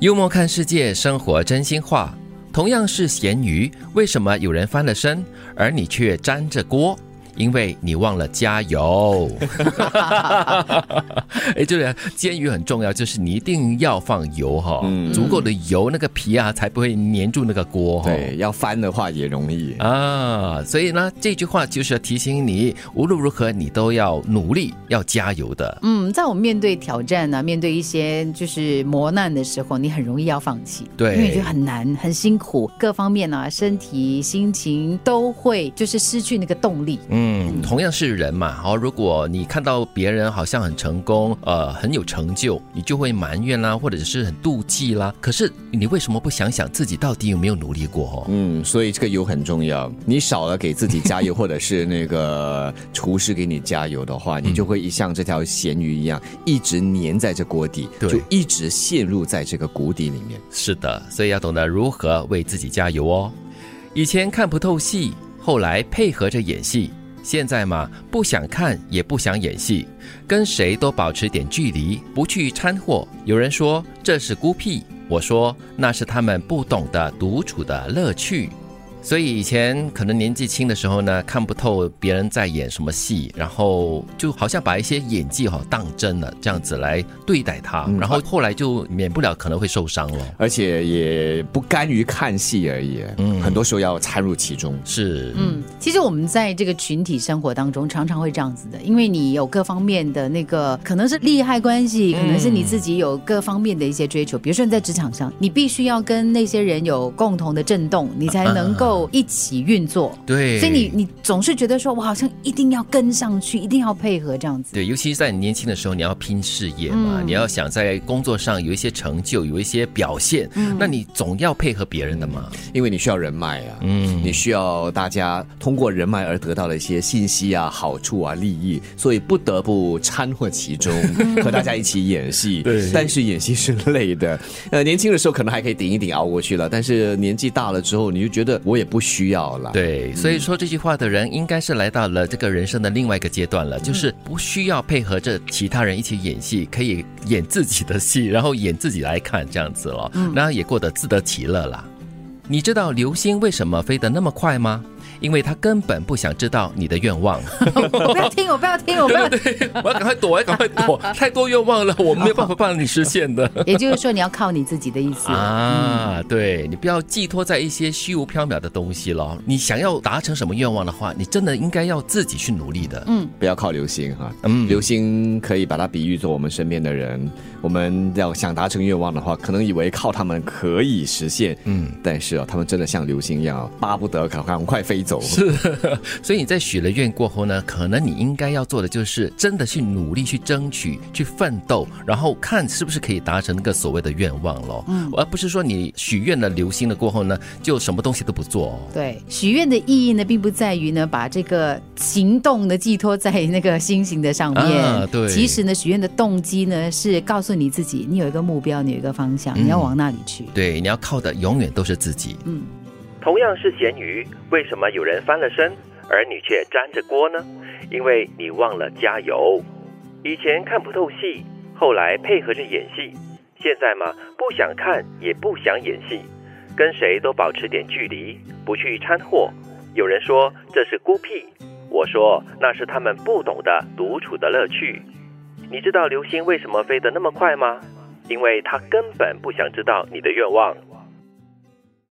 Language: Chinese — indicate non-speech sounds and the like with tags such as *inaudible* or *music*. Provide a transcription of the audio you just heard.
幽默看世界，生活真心话。同样是咸鱼，为什么有人翻了身，而你却粘着锅？因为你忘了加油。*laughs* 哎，就是煎鱼很重要，就是你一定要放油哈，足够的油，那个皮啊才不会粘住那个锅。对，要翻的话也容易啊。所以呢，这句话就是要提醒你，无论如何你都要努力，要加油的。嗯，在我们面对挑战呢，面对一些就是磨难的时候，你很容易要放弃，对，因为觉得很难、很辛苦，各方面呢，身体、心情都会就是失去那个动力。嗯。嗯，同样是人嘛，好，如果你看到别人好像很成功，呃，很有成就，你就会埋怨啦，或者是很妒忌啦。可是你为什么不想想自己到底有没有努力过？嗯，所以这个油很重要。你少了给自己加油，或者是那个厨师给你加油的话，你就会像这条咸鱼一样，一直粘在这锅底，就一直陷入在这个谷底里面。是的，所以要懂得如何为自己加油哦。以前看不透戏，后来配合着演戏。现在嘛，不想看也不想演戏，跟谁都保持点距离，不去掺和。有人说这是孤僻，我说那是他们不懂得独处的乐趣。所以以前可能年纪轻的时候呢，看不透别人在演什么戏，然后就好像把一些演技哈当真了，这样子来对待他，然后后来就免不了可能会受伤了，而且也不甘于看戏而已，嗯，很多时候要参入其中。是，嗯，其实我们在这个群体生活当中，常常会这样子的，因为你有各方面的那个，可能是利害关系，可能是你自己有各方面的一些追求，比如说你在职场上，你必须要跟那些人有共同的震动，你才能够。一起运作，对，所以你你总是觉得说，我好像一定要跟上去，一定要配合这样子。对，尤其是在你年轻的时候，你要拼事业嘛，你要想在工作上有一些成就，有一些表现，嗯。那你总要配合别人的嘛，因为你需要人脉啊，嗯，你需要大家通过人脉而得到的一些信息啊、好处啊、利益，所以不得不掺和其中，和大家一起演戏。对，但是演戏是累的。呃，年轻的时候可能还可以顶一顶熬过去了，但是年纪大了之后，你就觉得我也不。需要了，对，所以说这句话的人应该是来到了这个人生的另外一个阶段了，就是不需要配合着其他人一起演戏，可以演自己的戏，然后演自己来看这样子了，然后也过得自得其乐了。你知道流星为什么飞得那么快吗？因为他根本不想知道你的愿望。我 *laughs* 不要听，我不要听，我不要。听，我要赶快躲，我要赶快躲。*laughs* 太多愿望了，我没有办法帮你实现的。*laughs* 也就是说，你要靠你自己的意思啊。对你不要寄托在一些虚无缥缈的东西了。你想要达成什么愿望的话，你真的应该要自己去努力的。嗯，不要靠流星哈。嗯，流星可以把它比喻作我们身边的人。我们要想达成愿望的话，可能以为靠他们可以实现。嗯，但是啊，他们真的像流星一样，巴不得赶赶快飞走。是，*laughs* 所以你在许了愿过后呢，可能你应该要做的就是真的去努力、去争取、去奋斗，然后看是不是可以达成那个所谓的愿望喽。嗯，而不是说你许愿了流星了过后呢，就什么东西都不做。对，许愿的意义呢，并不在于呢把这个行动的寄托在那个星星的上面。对，其实呢，许愿的动机呢是告诉你自己，你有一个目标，你有一个方向，你要往那里去。对，你要靠的永远都是自己。嗯。同样是咸鱼，为什么有人翻了身，而你却沾着锅呢？因为你忘了加油。以前看不透戏，后来配合着演戏，现在嘛，不想看也不想演戏，跟谁都保持点距离，不去掺和。有人说这是孤僻，我说那是他们不懂得独处的乐趣。你知道流星为什么飞得那么快吗？因为他根本不想知道你的愿望。